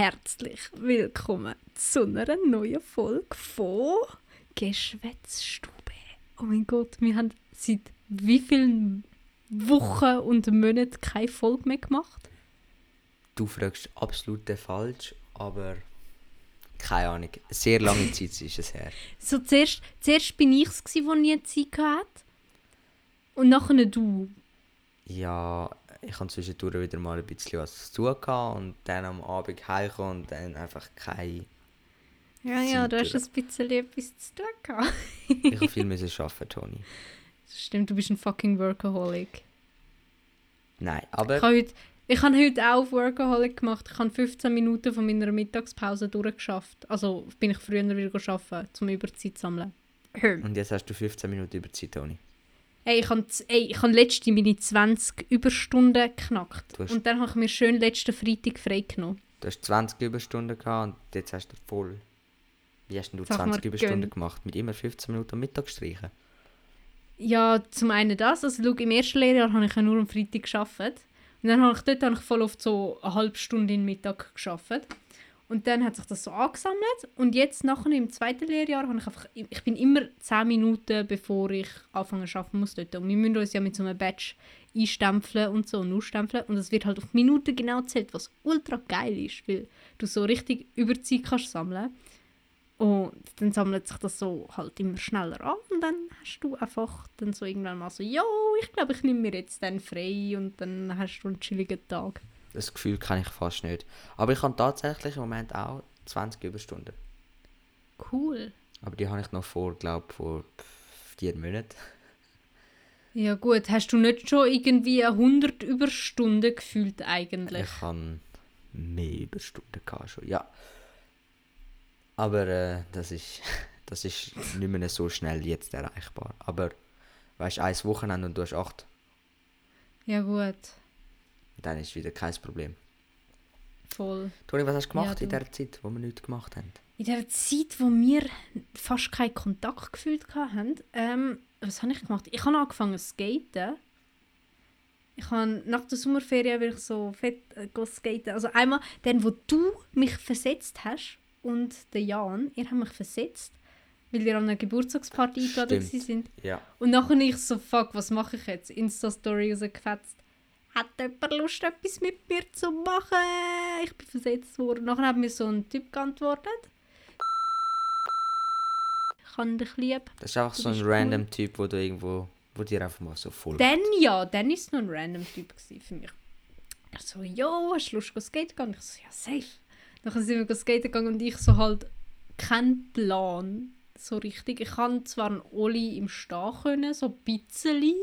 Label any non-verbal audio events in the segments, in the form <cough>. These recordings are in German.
herzlich willkommen zu einer neuen Folge von Geschwätzstube. Oh mein Gott, wir haben seit wie vielen Wochen und Monaten keine Folge mehr gemacht? Du fragst absolut falsch, aber keine Ahnung. Sehr lange <laughs> Zeit ist es her. So, zuerst, zuerst bin ich es, der nie Zeit hatte. Und nachher du. Ja, ich habe zwischendurch wieder mal ein bisschen was zu tun und dann am Abend heimkommen und dann einfach keine Ja, ja, Zeit du hast ein bisschen etwas zu tun gehabt. Ich habe viel müssen <laughs> arbeiten, Toni. Das Stimmt, du bist ein fucking Workaholic. Nein, Ich aber habe heute, ich habe heute auch auf Workaholic gemacht. Ich habe 15 Minuten von meiner Mittagspause durchgeschafft. Also bin ich früher wieder arbeiten, um Überzeit zu sammeln. und jetzt hast du 15 Minuten über Zeit, Toni. Ey, ich habe, ich habe letzte meine 20 Überstunden geknackt. Und dann habe ich mir schön letzten Freitag freigenommen. Du hast 20 Überstunden gehabt und jetzt hast du voll. Wie hast du Sag mal, 20 Überstunden gönn. gemacht? Mit immer 15 Minuten am Mittag streichen? Ja, zum einen das. Also schau, im ersten Lehrjahr habe ich ja nur am Freitag gearbeitet. Und dann habe ich dort habe ich voll oft so eine halbe Stunde im Mittag gearbeitet. Und dann hat sich das so angesammelt. Und jetzt nachher im zweiten Lehrjahr habe ich einfach, ich bin immer 10 Minuten, bevor ich anfangen arbeiten muss dort. Und wir müssen uns ja mit so einem Badge einstempeln und so und ausstempeln. Und es wird halt auf Minuten genau gezählt, was ultra geil ist, weil du so richtig Überzeit kannst sammeln. Und dann sammelt sich das so halt immer schneller an und dann hast du einfach dann so irgendwann mal so, jo, ich glaube, ich nehme mir jetzt dann frei und dann hast du einen chilligen Tag. Das Gefühl kann ich fast nicht. Aber ich habe tatsächlich im Moment auch 20 Überstunden. Cool. Aber die habe ich noch vor, glaube ich, vor vier Monaten. Ja gut, hast du nicht schon irgendwie 100 Überstunden gefühlt eigentlich? Ich habe mehr Überstunden gehabt schon, ja. Aber äh, das ist <laughs> das ist nicht mehr so schnell jetzt erreichbar. Aber weißt du, ein Wochenende und du hast acht, Ja gut, dann ist wieder kein Problem. voll. Toni, was hast du gemacht Ja, in du. der Zeit, wo wir nichts gemacht haben? In der Zeit, wo wir fast keinen Kontakt gefühlt hatten, ähm, was habe ich gemacht? Ich habe angefangen zu skaten. Ich habe nach der Sommerferien bin ich so fett äh, skaten. Also einmal dann, wo du mich versetzt hast und der Jan, ihr habt mich versetzt, weil ihr an einer Geburtstagsparty eingeladen sind. Ja. Und nachher ich so, fuck, was mache ich jetzt? Insta-Story rausgefetzt. Hat jemand Lust, etwas mit mir zu machen? Ich bin versetzt worden. Nachher hat mir so ein Typ geantwortet. Ich habe dich lieb. Das ist einfach so ein bist random Typ, wo du irgendwo, wo dir einfach mal so voll. Dann ja, dann war es noch ein random Typ für mich. Er so, jo, hast du Lust, skaten gehen? Ich so, ja, safe. Dann sind wir skaten gegangen und ich so halt, kein Plan, so richtig. Ich kann zwar einen Oli im Stehen können, so ein bisschen,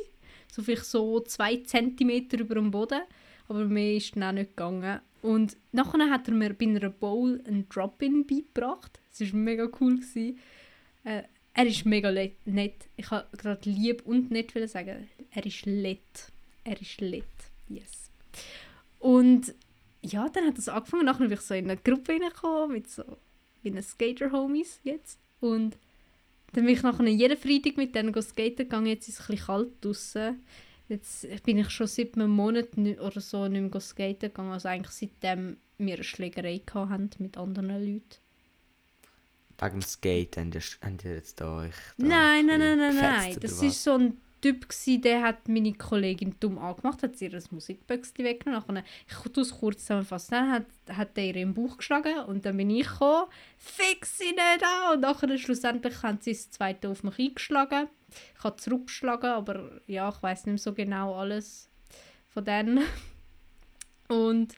so vielleicht so zwei Zentimeter über dem Boden, aber mehr ist dann auch nicht gegangen. Und nachher hat er mir bei einer Bowl einen Drop-In beigebracht. Das war mega cool. Äh, er ist mega nett. Ich habe gerade lieb und nett sagen. Er ist nett. Er ist nett. Yes. Und ja, dann hat das angefangen. Nachher bin ich so in eine Gruppe reingekommen mit so meinen Skater-Homies jetzt. Und dann bin ich nachher jeden Freitag mit denen go skaten gegangen. Jetzt ist es ein bisschen kalt draußen. Jetzt bin ich schon seit einem Monat oder so nicht mehr go skaten gegangen. Also eigentlich seitdem wir eine Schlägerei haben mit anderen Leuten. Wegen dem Skate haben die, haben die jetzt da euch da Nein, ein nein, nein, nein, nein. Das war so ein Typ, gewesen, der hat meine Kollegin dumm angemacht, hat sie ihr Musikböckchen weggenommen. Nachher- Ich tue es kurz zusammenfassen. Dann hat, hat er ihr im Bauch geschlagen und dann bin ich gekommen, fix sie nicht an. Und nachher schlussendlich haben sie das zweite auf mich eingeschlagen. Ich habe zurückgeschlagen, aber ja, ich weiß nicht mehr so genau alles von denen. Und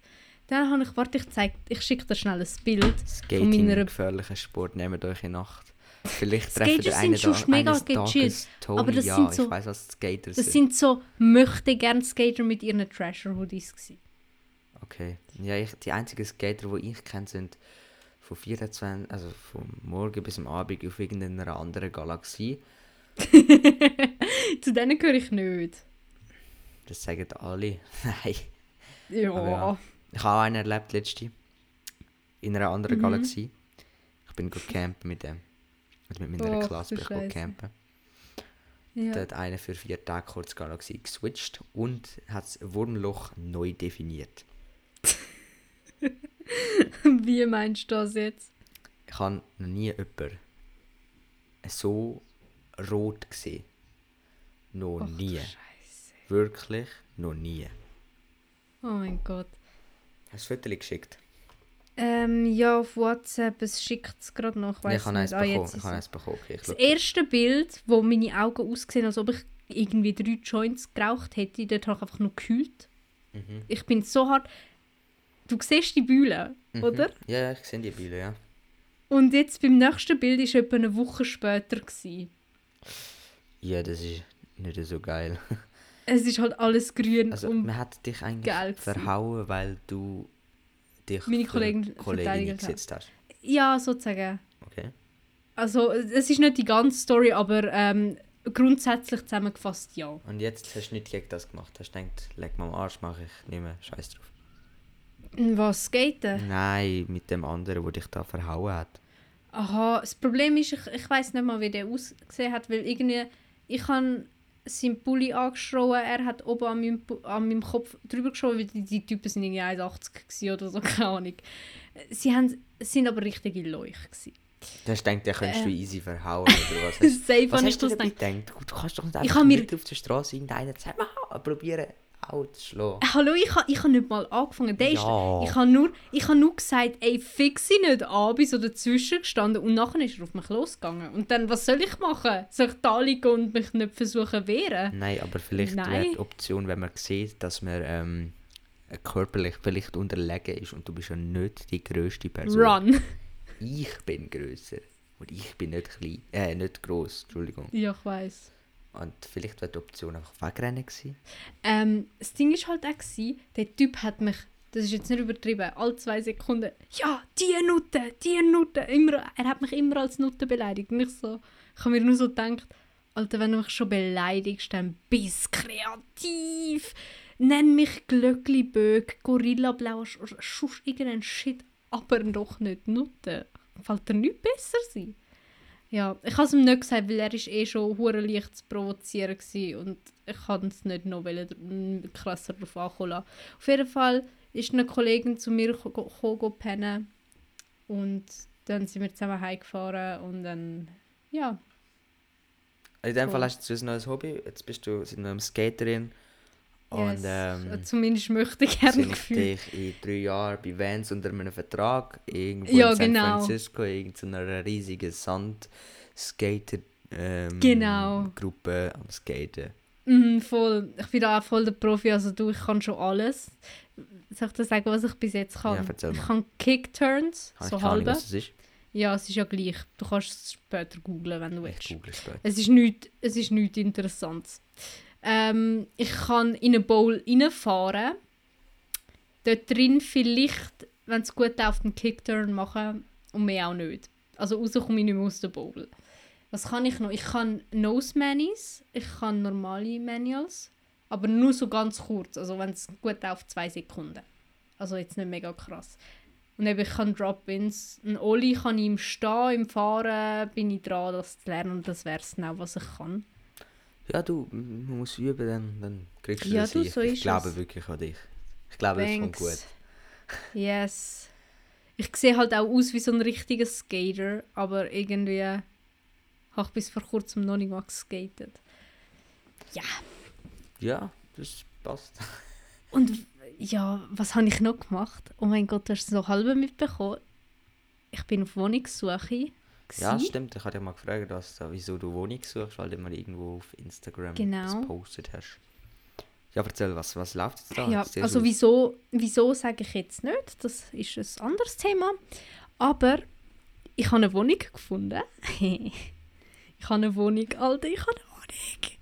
dann habe ich, warte, ich zeig, ich schicke dir schnell ein Bild. Skating meiner- ein gefährlicher Sport, nehmt euch in Nacht. Vielleicht treffen Skater der sind schon mega gechillt, aber das ja, sind so- ich weiß was Skater Das sind. sind so möchte gern Skater mit ihren Trasher-Hoodies gewesen. Okay. Ja, ich, die einzigen Skater, die ich kenne, sind von 24, also vom Morgen bis am Abend auf irgendeiner anderen Galaxie. <laughs> Zu denen gehöre ich nicht. Das sagen alle. <laughs> Nein. Ja. Ja. Ich habe auch einen erlebt letzte. In einer anderen Mhm. Galaxie. Ich bin go campen mit dem. Also mit meiner Och, Klasse bin ich campen. ja. Da hat einer für vier Tage kurz Galaxie geswitcht und hat das Wurmloch neu definiert. <laughs> Wie meinst du das jetzt? Ich habe noch nie jemanden so rot gesehen. Noch du nie. Scheiße. Wirklich noch nie. Oh mein Gott. Hast du ein Foto geschickt? Ähm, ja, auf WhatsApp, es schickt es gerade noch. Ich ich habe eins. Ah, bekommen. Ich habe eins bekommen. Okay, Das erste Bild, wo meine Augen aussehen, als ob ich irgendwie drei Joints geraucht hätte, dort habe ich einfach nur gekühlt. Mhm. Ich bin so hart. Du siehst die Bühne, Mhm. oder? Ja, ja, ich sehe die Bilder, ja. Und jetzt beim nächsten Bild war etwa eine Woche später. Gewesen. Ja, das ist nicht so geil. <laughs> Es ist halt alles grün Also, und man hat dich eigentlich verhauen, weil du dich Meine Kollegen verteidigt eingesetzt hast. ja, sozusagen. Okay. Also es ist nicht die ganze Story, aber ähm, grundsätzlich zusammengefasst ja. Und jetzt hast du nicht gegen das gemacht. Hast du gedacht, leg mal am Arsch, mache ich nicht mehr. Scheiß drauf. Was skaten? Nein, mit dem anderen, der dich da verhauen hat. Aha, das Problem ist, ich, ich weiß nicht mal, wie der ausgesehen hat, weil irgendwie, ich habe seinen Pulli angeschrien, er hat oben an meinem, an meinem Kopf drüber geschaut, weil die, die Typen sind irgendwie 1,80 gewesen oder so, <laughs> keine Ahnung. Sie haben, sind aber richtige Leuch gewesen. Du hast gedacht, den könntest du Äh. easy verhauen oder was? <laughs> Safe was ich hast du gedacht. gedacht? Du kannst doch nicht Ich einfach hab mir- auf der Straße irgendeinen mal probieren, schlagen. Hallo, ich habe ich ha nicht mal angefangen. Der ist, Ja. ich habe nur, ich ha nur gesagt, ey, fix ihn nicht an, bin so dazwischen gestanden und nachher ist er auf mich losgegangen. Und dann, was soll ich machen? Soll ich da liegen und mich nicht versuchen wehren? Nein, aber vielleicht wäre die Option, wenn man sieht, dass man ähm, körperlich vielleicht unterlegen ist und du bist ja nicht die grösste Person. Run. Ich bin grösser und ich bin nicht klein, äh, nicht groß, Entschuldigung. ja, ich weiß. Und vielleicht wäre die Option einfach wegrennen gewesen. Ähm, das Ding ist halt auch, gewesen, der Typ hat mich, das ist jetzt nicht übertrieben, alle zwei Sekunden, ja, die Nutte, die Nutte, immer, er hat mich immer als Nutte beleidigt. Und ich so, ich habe mir nur so gedacht, Alter, wenn du mich schon beleidigst, dann bist kreativ. Nenn mich Glöckli-Böck, Gorilla-Blau, schuss irgendeinen Shit, aber doch nicht Nutte. Fällt dir nichts besser sein? Ja, ich habe es ihm nicht gesagt, weil er ist eh schon hure leicht zu provozieren war und ich kann es nicht noch wollen, krasser darauf ankommen lassen. Auf jeden Fall ist eine Kollegin zu mir gekommen, pennen und dann sind wir zusammen heimgefahren und dann, ja, In dem. Fall hast du ein neues Hobby, jetzt bist du du eine Skaterin und yes. ähm, zumindest möchte ich <laughs> gerne sehe ich in drei Jahren bei Vans unter einem Vertrag irgendwo Ja, in San genau. Francisco, in so einer riesigen Sand-Skater ähm, Genau. Gruppe am Skaten. Mhm, voll. Ich bin da auch voll der Profi, also du, ich kann schon alles. Soll ich dir sagen, was ich bis jetzt kann? Ja, ich kann Kickturns, so ich halbe. was das ist. Ja, es ist ja gleich. Du kannst es später googlen, wenn du Ich willst. es später. Es ist nichts, es ist nichts Interessantes. Ähm, ich kann in eine Bowl reinfahren. Dort drin vielleicht, wenn es gut läuft, einen Kickturn machen und mehr auch nicht. Also raus komme ich nicht mehr aus der Bowl. Was kann ich noch? Ich kann Nose Manis, ich kann normale Manuals, aber nur so ganz kurz. Also wenn es gut läuft, zwei Sekunden. Also jetzt nicht mega krass. Und eben, ich kann Drop-Ins. Ein Oli kann ich im Stehen, im Fahren, bin ich dran, das zu lernen. Und das wäre es genau, was ich kann. Ja, du, man muss üben, dann, dann kriegst du Ja, das du, hin. so Ich glaube es. wirklich an dich. Ich glaube, das kommt gut. Yes. Ich sehe halt auch aus wie so ein richtiger Skater, aber irgendwie habe ich bis vor kurzem noch nicht mal geskatet. Ja. Ja, das passt. <laughs> Und ja, was habe ich noch gemacht? Oh mein Gott, du hast es noch halb mitbekommen. Ich bin auf Wohnungssuche. Ja, gsi. stimmt. Ich hatte ja mal gefragt, was, wieso du Wohnung suchst, weil du mal irgendwo auf Instagram Genau. gepostet hast. Ja, erzähl, was, was läuft jetzt da? Ja, also wieso, wieso sage ich jetzt nicht? Das ist ein anderes Thema. Aber ich habe eine Wohnung gefunden. <laughs> ich habe eine Wohnung, Alter, ich habe eine Wohnung.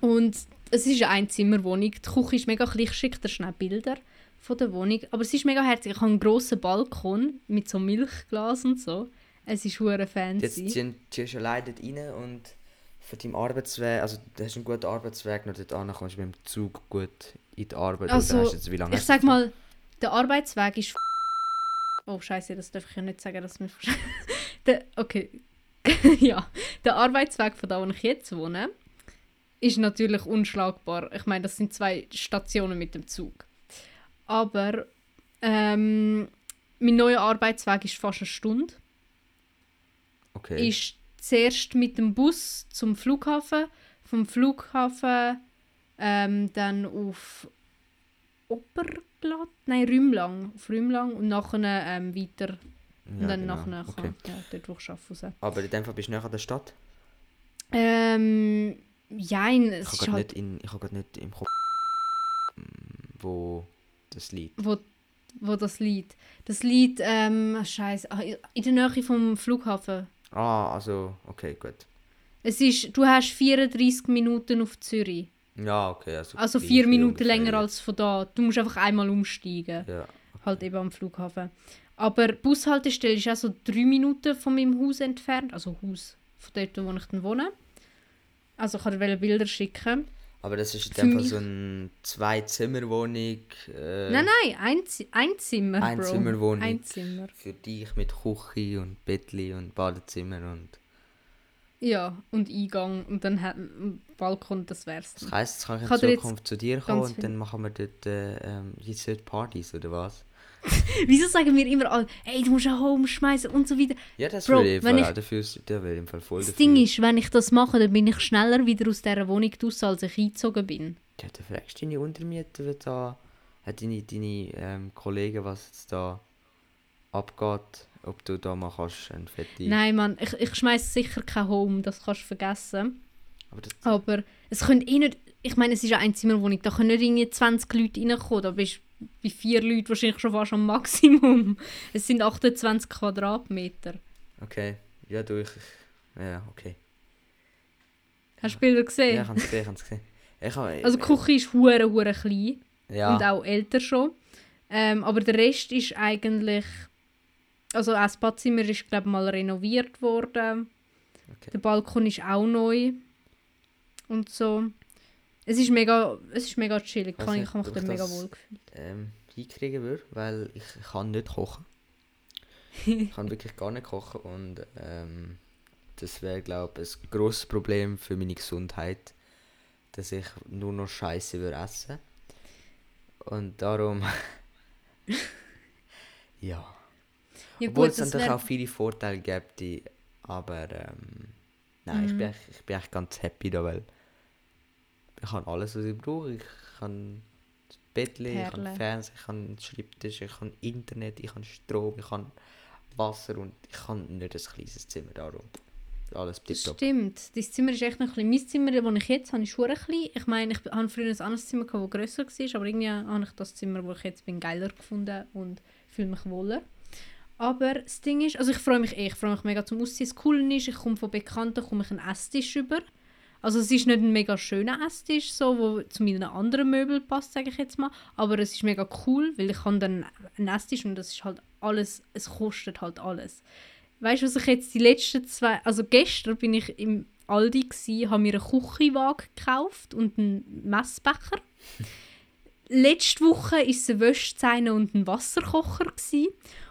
Und es ist eine Einzimmerwohnung. Die Küche ist mega klein. Ich schicke dir schnell Bilder von der Wohnung. Aber es ist mega herzig. Ich habe einen grossen Balkon mit so Milchglas und so. Es ist hure fancy. Jetzt ziehen die schon leider rein und für deinen Arbeitsweg, also du hast einen guten Arbeitsweg, noch dort kommst du mit dem Zug gut in die Arbeit. Also, jetzt, wie lange Ich sag mal, der Arbeitsweg ist. Oh Scheiße, das darf ich ja nicht sagen, dass mir. <laughs> der, okay. <laughs> ja, der Arbeitsweg von da, wo ich jetzt wohne, ist natürlich unschlagbar. Ich meine, das sind zwei Stationen mit dem Zug. Aber Ähm, mein neuer Arbeitsweg ist fast eine Stunde. Okay. Ist zuerst mit dem Bus zum Flughafen, vom Flughafen ähm, dann auf Oberglatt, nein Rümlang, auf Rümlang und nachher ähm, weiter und Ja, dann genau. nachher Okay. ja, dort wo ich arbeite. Aber in dem Fall bist du näher an der Stadt? Ähm, jein, Ich es habe ist gerade halt, nicht, in- ich hab grad nicht im Kopf, wo das liegt. wo, wo das liegt. Das liegt, ähm, scheiße, ah, in der Nähe vom Flughafen. Ah, also, okay, gut. Es ist, du hast 34 Minuten auf Zürich. Ja, okay. Also, Also vier Minuten länger als von da. Du musst einfach einmal umsteigen. Ja, Halt eben am Flughafen. Aber die Bushaltestelle ist auch so drei Minuten von meinem Haus entfernt. Also Haus, von dort, wo ich dann wohne. Also ich kann dir Bilder schicken. Aber das ist in Für dem Fall mich- so eine Zwei-Zimmer-Wohnung. Äh, Nein, nein, ein, ein Zimmer, Bro. Einzimmerwohnung. Ein Zimmer. Für dich mit Küche und Bettli und Badezimmer und... Ja, und Eingang und dann hat ein Balkon, das wär's. Das dann. heisst, jetzt kann ich in jetzt Zukunft zu dir kommen und viel- dann machen wir dort äh, ähm, jetzt Partys, oder was? <laughs> Wieso sagen wir immer alle, hey, du musst ein Home schmeißen und so weiter. Ja, das Bro, würde ich, wenn ich- dafür, der wäre im Fall voll Das dafür. Ding ist, wenn ich das mache, dann bin ich schneller wieder aus dieser Wohnung raus, als ich eingezogen bin. Ja, dann fragst du deine Untermieter da, hat deine, deine ähm, Kollegen, was jetzt da abgeht, ob du da mal kannst ein fette... Nein, Mann, ich, ich schmeiß sicher kein Home, das kannst du vergessen. Aber das, Aber es können eh nicht, ich meine, es ist eine Einzimmerwohnung, da können nicht irgendwie 20 Leute reinkommen, da bist bei vier Leuten wahrscheinlich schon fast am Maximum. <laughs> Es sind 28 Quadratmeter. okay, ja du, ich, ja, okay. Hast du Bilder gesehen? Ja, ich habe es gesehen, ich habe es gesehen. Ich hab, also die Küche ist hure hure klein ja, und auch älter schon. Ähm, aber der Rest ist eigentlich, also auch das Badzimmer ist glaube mal renoviert worden. Okay. Der Balkon ist auch neu und so. Es ist mega, es ist mega chillig. Kann, ich nicht, habe mich dort ich mega wohl gefühlt. ähm, hinkriegen würde, weil ich kann nicht kochen. <laughs> ich kann wirklich gar nicht kochen und ähm, das wäre, glaube ich, ein grosses Problem für meine Gesundheit, dass ich nur noch Scheiße würde essen. Und darum... <laughs> ja. Ja Obwohl gut, es natürlich wär, auch viele Vorteile gibt, aber ähm, nein, ich, Mhm. bin echt, ich bin echt ganz happy da, weil ich habe alles, was ich brauche. Ich kann das Bettli, ich kann Fernsehen, ich kann einen Schreibtisch, ich kann Internet, ich kann Strom, ich kann Wasser und ich kann nicht ein kleines Zimmer darum. Alles das tipptopp. stimmt. Dein Zimmer ist echt noch ein bisschen... Mein Zimmer, das ich jetzt habe, ist hure klein. Ich meine, ich habe früher ein anderes Zimmer, das grösser war, aber irgendwie habe ich das Zimmer, wo ich jetzt bin, geiler gefunden und fühle mich wohler. Aber das Ding ist, also ich freue mich eh, ich freue mich mega zum Ausziehen. Das Coole ist, ich komme von Bekannten komme ich einen Esstisch über. Also es ist nicht ein mega schöner Esstisch, so, wo zu meinen anderen Möbeln passt, sage ich jetzt mal. Aber es ist mega cool, weil ich habe dann einen Esstisch und das ist halt alles, es kostet halt alles. Weißt du, was ich jetzt die letzten zwei, also gestern bin ich im Aldi gsi, habe mir eine Küchenwaage gekauft und einen Messbecher. <laughs> Letzte Woche war es eine Wäschzeine und ein Wasserkocher gsi.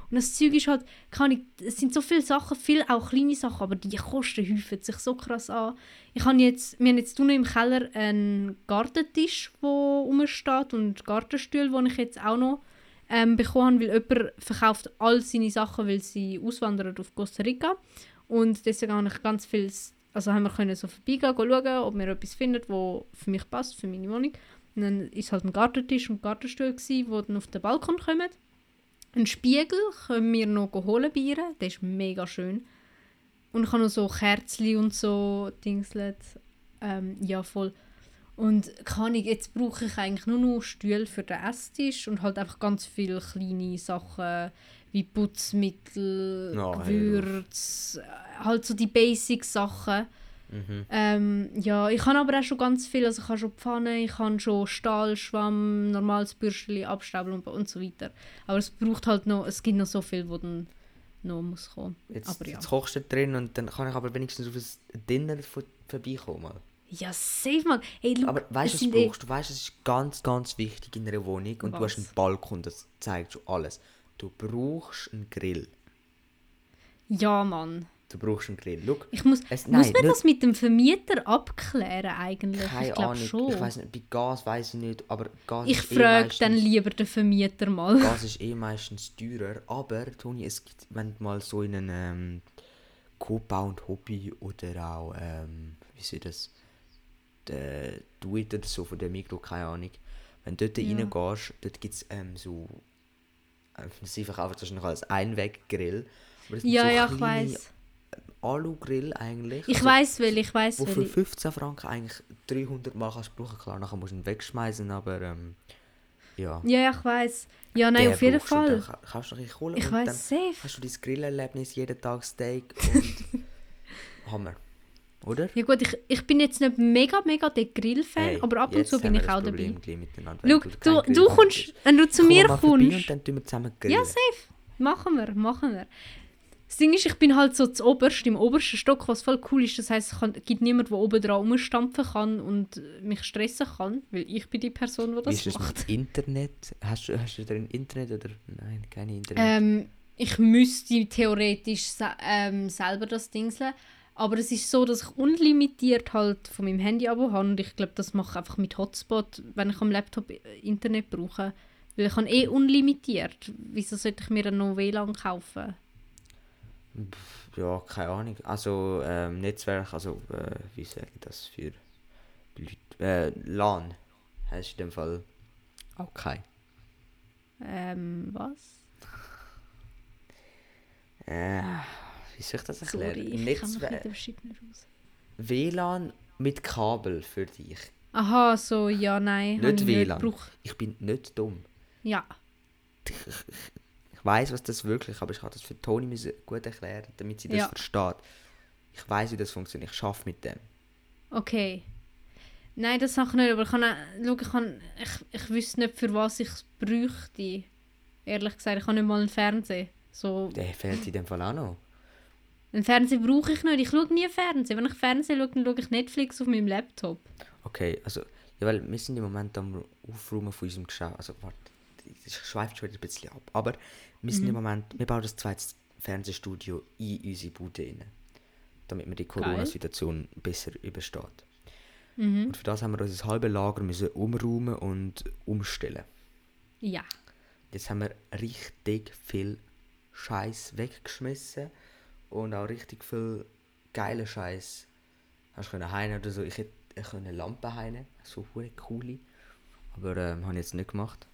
Und das Zeug ist halt, kann ich, es sind so viele Sachen, viele auch kleine Sachen, aber die Kosten häufen sich so krass an. Ich habe jetzt, wir haben jetzt unten im Keller einen Gartentisch, der rumsteht und Gartenstühle, die ich jetzt auch noch ähm, bekommen habe, weil jemand verkauft all seine Sachen, weil sie auswandern auf Costa Rica. Und deswegen habe ich ganz viel, also haben wir können so vorbeigehen, gehen schauen, ob wir etwas finden, wo für mich passt, für meine Wohnung. Und dann ist halt ein Gartentisch und Gartenstuhl wo dann auf den Balkon kommen. Ein Spiegel können wir noch holen bei ihr, der ist mega schön. Und ich habe noch so Kerzli und so Dingslet. Ähm, ja, voll. Und kann ich, jetzt brauche ich eigentlich nur noch Stühle für den Esstisch und halt einfach ganz viele kleine Sachen wie Putzmittel, hey, Gewürz, äh, halt so die Basic-Sachen. Mhm. Ähm, ja, ich habe aber auch schon ganz viel, also ich habe schon Pfanne, ich habe schon Stahl, Schwamm, normales Bürstchen, Abstaubel und, und so weiter. Aber es braucht halt noch, es gibt noch so viel, wo dann noch muss kommen. Jetzt, aber ja. jetzt kochst du drin und dann kann ich aber wenigstens auf ein Dinner vor- vorbeikommen. Ja, safe man. Hey, look, Aber weißt du, was du eh- brauchst? Du weißt, es ist ganz, ganz wichtig in einer Wohnung und du hast einen Was? Balkon, das zeigt schon alles. Du brauchst einen Grill. Ja, Mann. Du brauchst einen Grill. Schau, Ich muss, Es- muss nein, man nicht- das mit dem Vermieter abklären eigentlich? keine ich glaube schon. Ich weiß nicht, bei Gas weiß ich nicht, aber Gas Ich eh frage dann meistens- lieber den Vermieter mal. Gas ist eh meistens teurer, aber Toni, es gibt, wenn du mal so in einen ähm, Coop und Hobby oder auch, ähm, wie sieht das, der oder so von der Mikro, keine Ahnung, wenn du dort Ja. reingehst, dort gibt es ähm, so, sie verkaufen wahrscheinlich als Einweggrill, aber Ja, so ja, ich kleine weiß. Alu-Grill eigentlich. Ich also, weiß will, ich weiß Wo für will. 15 Franken eigentlich 300 Mal kannst du brauchen, klar, nachher musst du ihn wegschmeißen, aber ähm, ja. Ja, ja, ich weiß. Ja, nein, Den auf jeden du Fall. Dann ka- kannst du noch ein holen Ich weiß safe. hast du dein Grillerlebnis, jeden Tag Steak <laughs> und Hammer. Oder? Ja gut, ich, ich bin jetzt nicht mega, mega der Grill-Fan, Hey, aber ab und zu bin ich auch Problem dabei. Schau, du, du hast. kommst, wenn du zu mir kommst. Und dann tun wir zusammen grillen. Ja, safe. Machen wir, machen wir. Das Ding ist, ich bin halt so zu oberst, im obersten Stock, was voll cool ist. Das heisst, es kann- gibt niemanden, der oben dran rumstampfen kann und mich stressen kann, weil ich bin die Person, die Wie das ist das macht. mit Internet? Hast du, hast du da ein Internet oder? Nein, kein Internet. Ähm, ich müsste theoretisch se ähm, selber das Dingseln. Aber es ist so, dass ich unlimitiert halt von meinem Handy abo habe und ich glaube, das mache ich einfach mit Hotspot, wenn ich am Laptop äh, Internet brauche. Weil ich habe eh unlimitiert. Wieso sollte ich mir dann noch WLAN kaufen? Ja, keine Ahnung. Also ähm, Netzwerk, also äh, wie sage ich das für Leute? Äh, LAN du in dem Fall auch kein. Ähm, was? Äh, wie soll ich das erklären? Sorry, ich kann mich Shit nicht aus. WLAN mit Kabel für dich. Aha, so, ja, nein. habe Nicht ich WLAN. Ich bin nicht dumm. Ja. <laughs> Ich weiß, was das wirklich, aber ich habe das für Toni gut erklären, damit sie das Ja. versteht. Ich weiß, wie das funktioniert. Ich schaffe mit dem. Okay. Nein, das sage ich nicht, aber ich, kann, schau, ich, kann, ich, ich wüsste nicht, für was ich es bräuchte. Ehrlich gesagt, ich habe nicht mal einen Fernseher. So, Der fehlt in dem Fall auch noch. einen Fernseher brauche ich nicht. Ich schaue nie Fernsehen. Wenn ich Fernsehen schaue, dann schaue ich Netflix auf meinem Laptop. Okay, also, ja, weil wir sind im Moment am Aufräumen von unserem Geschäft. Also, warte, das schweift schon wieder ein bisschen ab. Aber wir sind im Moment, wir bauen das zweite Fernsehstudio in unsere Bude rein. Damit man die Corona-Situation besser übersteht. Mhm. Und für das haben wir unser halbes Lager müssen umräumen und umstellen. Ja. Jetzt haben wir richtig viel Scheiß weggeschmissen und auch richtig viel geile Scheiß. Hast du heine oder so? Ich hätte ich können Lampen heine, so coole. Aber ähm, habe ich jetzt nicht gemacht.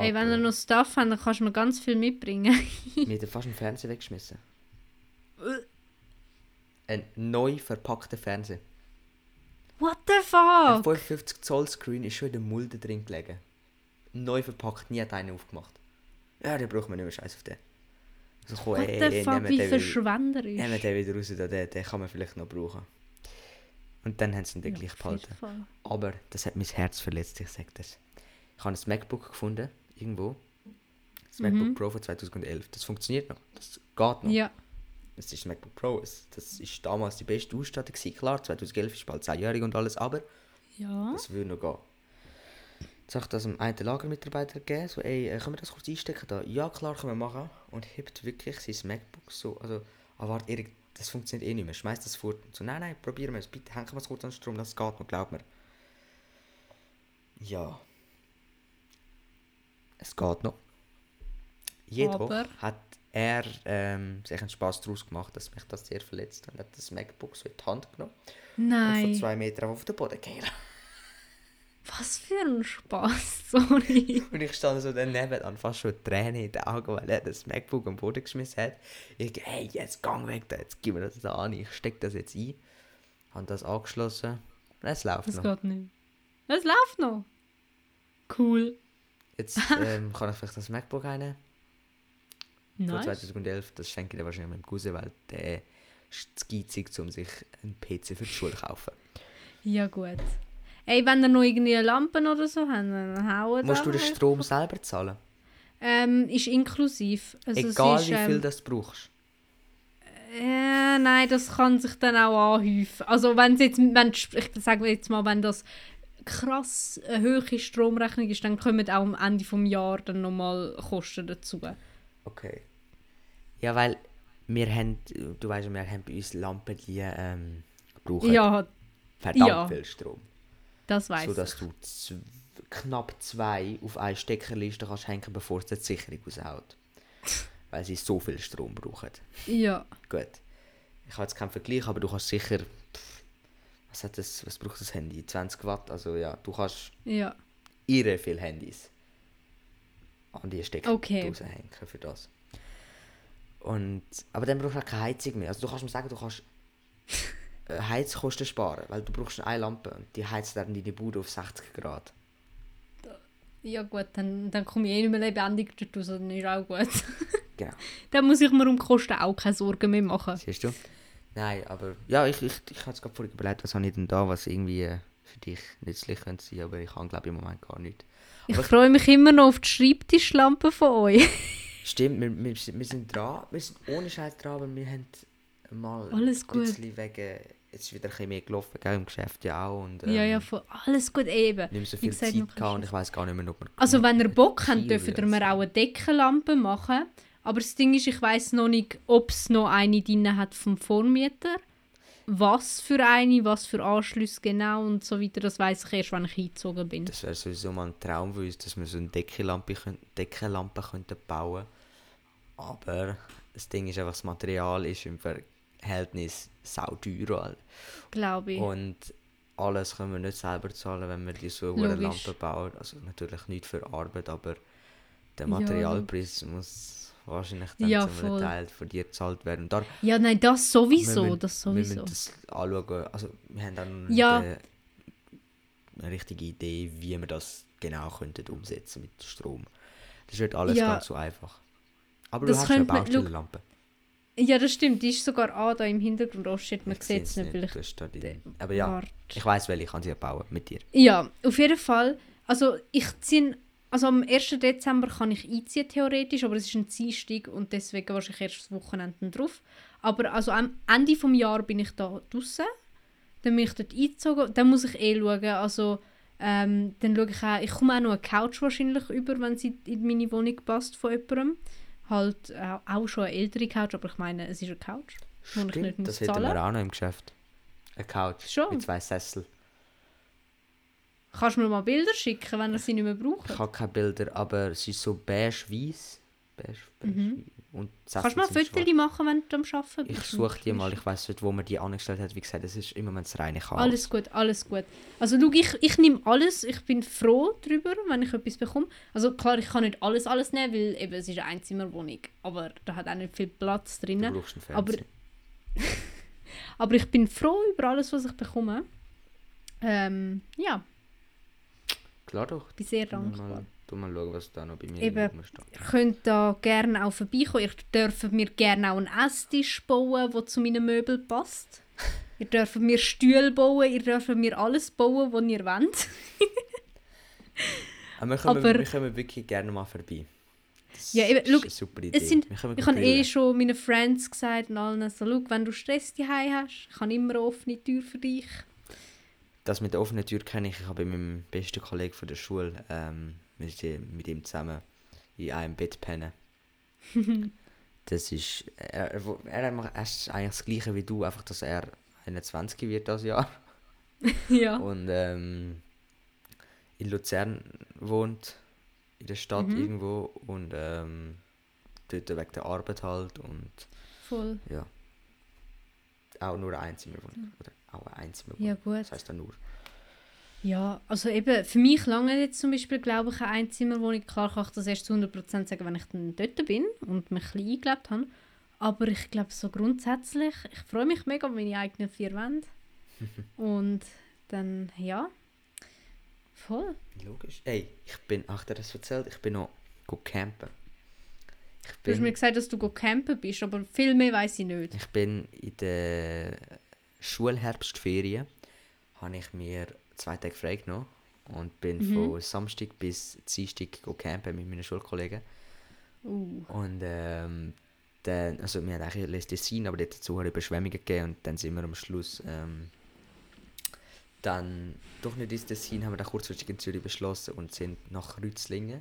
Hey, wenn ihr noch Stuff habt, dann kannst du mir ganz viel mitbringen. <laughs> <laughs> Wir haben fast einen Fernseher weggeschmissen. Ein neu verpackter Fernseher. What the Ein fuck? 55 Zoll Screen ist schon in der Mulde drin gelegen. Neu verpackt, nie hat einer aufgemacht. Ja, den braucht man nicht mehr Scheiß auf den. Also komm, What ey, the ey, fuck, wie verschwenderisch. nehmen den wieder raus, da, den, den kann man vielleicht noch brauchen. Und dann haben sie ihn dann Ja, gleich behalten. Aber das hat mein Herz verletzt, ich sag das. Ich habe ein MacBook gefunden, irgendwo. Das Mhm. MacBook Pro von 2011. Das funktioniert noch. Das geht noch. Ja. Das ist das MacBook Pro. Das ist damals die beste Ausstattung. gewesen. Klar, 2011 ist bald 10-jährig und alles, aber Ja. das würde noch gehen. Jetzt habe ich das einem einen Lagermitarbeiter gegeben, so, ey, äh, können wir das kurz einstecken da? Ja, klar, können wir machen. Und hebt wirklich sein MacBook so, also, ah, warte, Erik, das funktioniert eh nicht mehr, schmeiß das fort. Und so, nein, nein, probieren wir es, bitte hängen wir es kurz an den Strom, das geht noch, glaub mir. Ja. Es geht noch. Jedoch Aber- hat er ähm, sich einen Spaß daraus gemacht, dass mich das sehr verletzt und hat das MacBook so in die Hand genommen und von Nein. zwei Metern auf den Boden gefallen. Was für ein Spaß, <laughs> sorry. Und ich stand so daneben an fast schon Tränen in den Augen, weil er das MacBook am Boden geschmissen hat. Ich hey, jetzt gang weg da, jetzt gib mir das da an, ich steck das jetzt ein. Habe das angeschlossen und es läuft Das noch. geht nicht. Es läuft noch. Cool. Jetzt <laughs> ähm, kann ich vielleicht das MacBook rein. Von Nice. 2011, das schenke ich dir wahrscheinlich meinem Cousin, weil der ist geizig, um sich einen PC für die Schule zu kaufen. Ja, gut. Ey, wenn ihr noch irgendwie Lampen oder so habt, dann hauen Musst du den Strom selber zahlen? Ähm, ist inklusiv. Also Egal ist, wie viel ähm, das brauchst. Äh, nein, das kann sich dann auch anhäufen. Also wenn es jetzt, wenn, ich sage jetzt mal, wenn das krass eine hohe Stromrechnung ist, dann kommen auch am Ende vom Jahr dann nochmal Kosten dazu. Okay. Ja, weil wir haben, du weißt, wir haben bei uns Lampen, die ähm, brauchen Ja, verdammt ja. viel Strom. das weiß so dass ich. du zw knapp zwei auf eine Steckerliste kannst hängen, bevor es die Sicherung raushaut. Weil sie so viel Strom brauchen. Ja, Gut. Ich habe jetzt keinen Vergleich, aber du kannst sicher. Was, hat das, was braucht das Handy? 20 Watt? Also ja, du kannst ja. irre viele Handys an die Stecker Okay. raushängen für das. Und, aber dann brauchst du auch keine Heizung mehr. Also du kannst mir sagen, du kannst <laughs> äh, Heizkosten sparen, weil du brauchst eine Lampe und die heizt dann deine Bude auf 60 Grad. Ja gut, dann, dann komme ich eh nicht mehr lebendig dort raus, dann ist auch gut. Genau. <laughs> dann muss ich mir um die Kosten auch keine Sorgen mehr machen. Siehst du? Nein, aber ja, ich, ich, ich habe jetzt gerade vorhin überlegt, was habe ich denn da, was irgendwie äh, für dich nützlich könnte sein, aber ich habe glaube im Moment gar nicht. Ich Aber ich- freue mich immer noch auf die Schreibtischlampe von euch. <laughs> Stimmt, wir, wir, sind- wir sind dran, wir sind ohne Scheiß dran, aber wir haben mal Alles ein bisschen wegen, jetzt ist wieder ein bisschen mehr gelaufen, gell, im Geschäft ja auch und ja, ja, ähm, voll. alles gut eben. nicht mehr so viel gesagt, Zeit gehabt und ich weiß gar nicht mehr, ob wir... Also wenn ihr Bock habt, dürft ihr mir auch eine Deckenlampe machen. Aber das Ding ist, ich weiß noch nicht, ob es noch eine drin hat vom Vormieter. Was für eine, was für Anschlüsse genau und so weiter, das weiß ich erst, wenn ich eingezogen bin. Das wäre sowieso mal ein Traum von uns, dass wir so eine Deckenlampe, Deckenlampe könnten bauen Aber das Ding ist einfach, das Material ist im Verhältnis sauteuer. halt. Glaube ich. Und alles können wir nicht selber zahlen, wenn wir die so eine. Lampe bauen. Also natürlich nicht für Arbeit, aber der Ja, Materialpreis muss wahrscheinlich dann Ja, zu einem. Teil von dir gezahlt werden. Und da, Ja, nein, das sowieso, wir müssen, das Wir sowieso. müssen das anschauen. Also wir haben dann Ja. eine, eine richtige Idee, wie wir das genau könnten umsetzen mit Strom. Das wird alles Ja. ganz so einfach. Aber Das du hast ja eine Baustellenlampe. Ja, das stimmt, die ist sogar an da im Hintergrund. Oh shit, man sieht es nicht, weil ich... du hast da die- Aber ja, Warte. ich weiß welche, ich kann sie bauen mit dir. Ja, auf jeden Fall. Also ich ziehe, also am 1. Dezember kann ich einziehen theoretisch, aber es ist ein Dienstag und deswegen wahrscheinlich erst das Wochenende drauf. Aber also am Ende vom Jahr bin ich da draußen, dann bin ich dort eingezogen, dann muss ich eh schauen, also ähm, dann schaue ich auch, ich komme auch noch eine Couch wahrscheinlich über, wenn sie in meine Wohnung passt von jemandem. Halt äh, auch schon eine ältere Couch, aber ich meine, es ist eine Couch, wo ich nicht Stimmt, das hätten wir auch noch im Geschäft. Eine Couch Schon? mit zwei Sessel. Kannst du mir mal Bilder schicken, wenn ihr sie nicht mehr braucht? Ich habe keine Bilder, aber es ist so beige-weiß. Beige, beige Mhm. Und Kannst du mal Fotos machen, wenn du am Arbeiten bist? Ich suche die mal, ich weiß nicht, wo man die angestellt hat. Wie gesagt, es ist immer das reine Chaos. Alles gut, alles gut. Also schau, ich, ich nehme alles, ich bin froh darüber, wenn ich etwas bekomme. Also klar, ich kann nicht alles alles nehmen, weil eben, es ist eine Einzimmerwohnung, aber da hat auch nicht viel Platz drin. Du brauchst einen Aber- Fernseher. <laughs> Aber ich bin froh über alles, was ich bekomme. Ähm, ja, Klar doch. bin sehr dankbar. tu mal schauen, was da noch bei mir Eben. rumsteht. Ihr könnt da gerne auch vorbeikommen. Ihr dürft mir gerne auch einen Esstisch bauen, der zu meinen Möbeln passt. Ihr dürft mir Stühle bauen, ihr dürft mir alles bauen, was ihr wollt. Aber wir kommen, Aber- wir kommen wirklich gerne mal vorbei. Das Ja, eben, eine super Idee. Es sind, ich habe eh schon meinen Friends gesagt und allen so, «Schau, wenn du Stress daheim hast, ich habe immer eine offene Tür für dich. Das mit der offenen Tür kenne ich. Ich habe mit meinem besten Kollegen von der Schule ähm, mit, ihm- mit ihm zusammen in einem Bett pennen. <laughs> das ist. Er, er, er, er ist eigentlich das Gleiche wie du, einfach dass er 21 wird das Jahr. <laughs> ja. Und ähm, in Luzern wohnt, in der Stadt Mhm. irgendwo. Und ähm, dort wegen der Arbeit halt. Und Voll. ja. Auch nur ein Einzimmerwohnung. Oder auch ein Einzimmerwohnung. Ja, gut. Das heißt dann nur. Ja, also eben, für mich lange jetzt zum Beispiel, glaube ich, eine Einzimmerwohnung. Klar kann ich das erst zu 100% sagen, wenn ich dann dort bin und mich ein bisschen eingelebt habe. Aber ich glaube, so grundsätzlich, ich freue mich mega auf meine eigenen vier Wände. <laughs> und dann, ja, voll. Logisch. Ey, ich bin, ach, dir das erzählt, ich bin noch campen. Ich Du hast mir bin, gesagt, dass du campen bist, aber viel mehr weiß ich nicht. ich bin in der Schulherbstferien, habe ich mir zwei Tage frei genommen und bin Mhm. von Samstag bis Dienstag go campen mit meinen Schulkollegen. Uh, Und ähm, dann, also wir hatten eigentlich Les Dessin, aber dort dazu hat es Überschwemmungen gegeben und dann sind wir am Schluss ähm, dann doch nicht ins Dessin, haben wir dann kurzfristig in Zürich beschlossen und sind nach Rützlingen,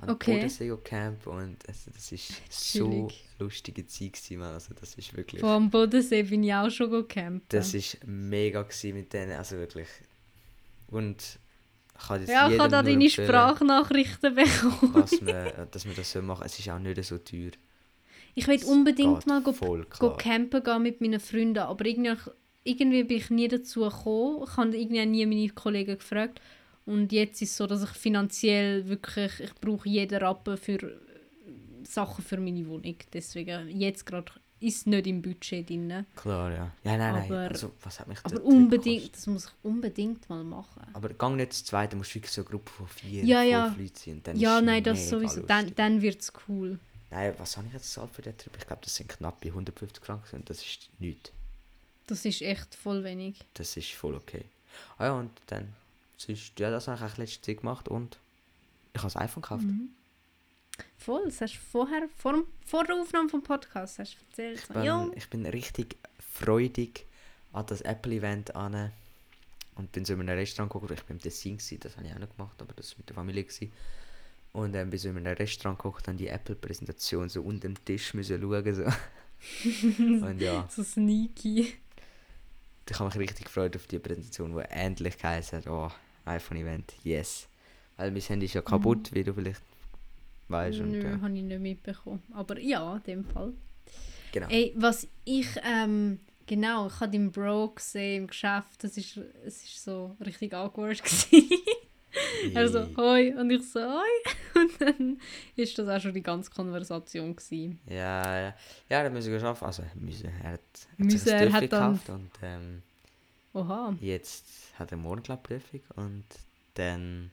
an Okay. Bodensee Camp und also, das ist so lustige Zeit gewesen. Also das ist wirklich, Vor am Bodensee bin ich auch schon gecampt. das ist mega gewesen mit denen, also wirklich. Und ich kann jetzt ja, ich habe da deine Sprachnachrichten bekommen. was man, <laughs> dass man das so machen. Es ist auch nicht so teuer. Ich will unbedingt mal go, go campen gehen mit meinen Freunden, aber irgendwie, irgendwie bin ich nie dazu gekommen. Ich habe irgendwie nie meine Kollegen gefragt. Und jetzt ist es so, dass ich finanziell wirklich, ich brauche jeden Rappen für äh, Sachen für meine Wohnung. Deswegen, jetzt gerade ist es nicht im Budget drin. Klar, ja. Ja, nein, nein. Aber- also, was hat mich Aber unbedingt, gekostet? das muss ich unbedingt mal machen. Aber gang nicht zu zweit, du musst wirklich so eine Gruppe von vier, Ja, fünf ja. Leuten sein. Dann Ja, nein, das sowieso. Dann, lustig. dann wird es cool. Nein, was habe ich jetzt gezahlt für den Trip? Ich glaube, das sind knapp 150 Franken und das ist nichts. Das ist echt voll wenig. Das ist voll okay. Ah ja, und dann, sonst, ja, das habe ich eigentlich letzte Zeit gemacht und ich habe das iPhone gekauft. Mhm. Voll, das hast du vorher, vor, vor der Aufnahme vom Podcast hast du erzählt. Ich bin, ja, ich bin richtig freudig an das Apple-Event an und bin so in einem Restaurant geguckt. Ich bin im Tessin, gewesen, das habe ich auch noch gemacht, aber das war mit der Familie. Gewesen. Und dann bin so in einem Restaurant geguckt, dann die Apple-Präsentation so unter dem Tisch müssen schauen. So. <laughs> und ja, so sneaky. ich habe mich richtig gefreut auf die Präsentation, die endlich geheißen hat, oh, iPhone-Event, yes. Weil mein Handy ist ja kaputt, wie du vielleicht weißt. Und, Nö, ja, habe ich nicht mitbekommen. Aber ja, in dem Fall. genau. Ey, was ich, ähm, genau, ich habe den Bro gesehen im Geschäft. Das ist, es ist so richtig awkward <laughs> gewesen. er so, hoi, und ich so, hoi. <laughs> Und dann ist das auch schon die ganze Konversation gewesen. Ja, ja. Ja, er hat müssen geschafft. Also, müssen. Er hat, hat Müssen, sich ein er hat dann- gekauft und ähm, Oha. jetzt hat er morgen, glaube ich, Prüfung und dann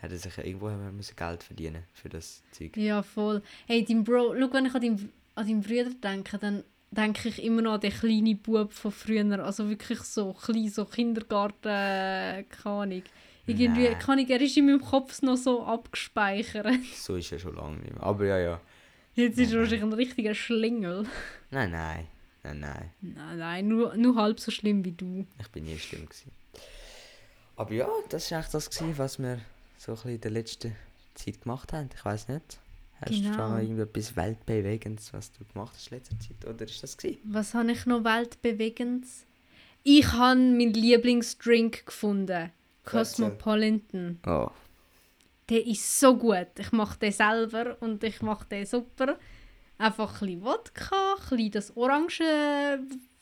hat er sich irgendwo müssen Geld verdienen für das Zeug. Ja, voll. Hey, dein Bro, schau, wenn ich an deinen, an deinen Bruder denke, dann denke ich immer noch an den kleinen Bub von früher. Also wirklich so klein, so Kindergarten, äh, keine Ahnung. Irgendwie, Nein. keine Ahnung, er ist in meinem Kopf noch so abgespeichert. <laughs> So ist er schon lange nicht mehr. Aber ja, ja. Jetzt ist er wahrscheinlich ein richtiger Schlingel. Nein, nein. Nein, nein. Nein, nein, nur, nur halb so schlimm wie du. Ich bin nie schlimm gewesen. Aber ja, das war echt das, gewesen, was wir so ein bisschen in der letzten Zeit gemacht haben. Ich weiß nicht. Hast du Genau. da noch irgendetwas Weltbewegendes, was du gemacht hast in letzter Zeit? Oder ist das gewesen? Was habe ich noch weltbewegendes? Ich habe meinen Lieblingsdrink gefunden. Cosmopolitan. Oh. Der ist so gut. Ich mache den selber und ich mache den super. Einfach ein bisschen Wodka, ein bisschen das orange,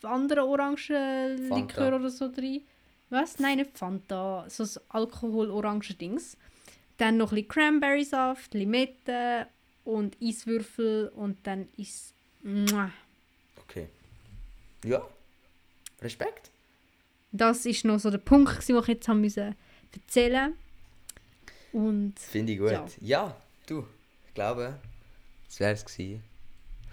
andere orange. Likör oder so drin. Was? Nein, nicht Fanta. So ein Alkohol-Orange-Dings. Dann noch ein bisschen Cranberry-Saft, Limette und Eiswürfel und dann ist. Okay. Ja. Respekt. Das ist noch so der Punkt, den ich jetzt haben müssen erzählen Und Finde ich gut. Ja. Ja. du. Ich glaube, das wäre es gewesen.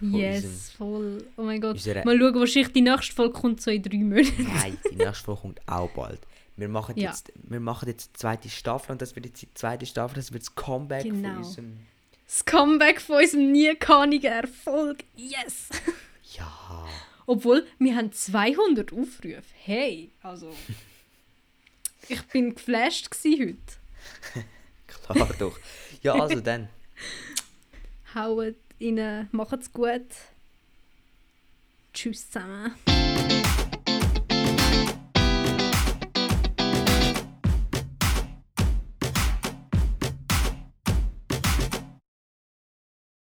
Yes, unserem- voll. Oh mein Gott. Mal schauen, wahrscheinlich die nächste Folge kommt so in drei Monaten. Nein, die nächste Folge kommt auch bald. Wir machen, Ja. jetzt, wir machen jetzt die zweite Staffel und das wird jetzt die zweite Staffel, das wird das Comeback Genau. von unserem... Das Comeback von unserem nie Erfolg. Yes! Ja. Obwohl, wir haben 200 Aufrufe. Hey, also... <laughs> Ich bin geflasht heute. <laughs> Klar doch. Ja, also dann. Haut rein, macht's gut. Tschüss zusammen.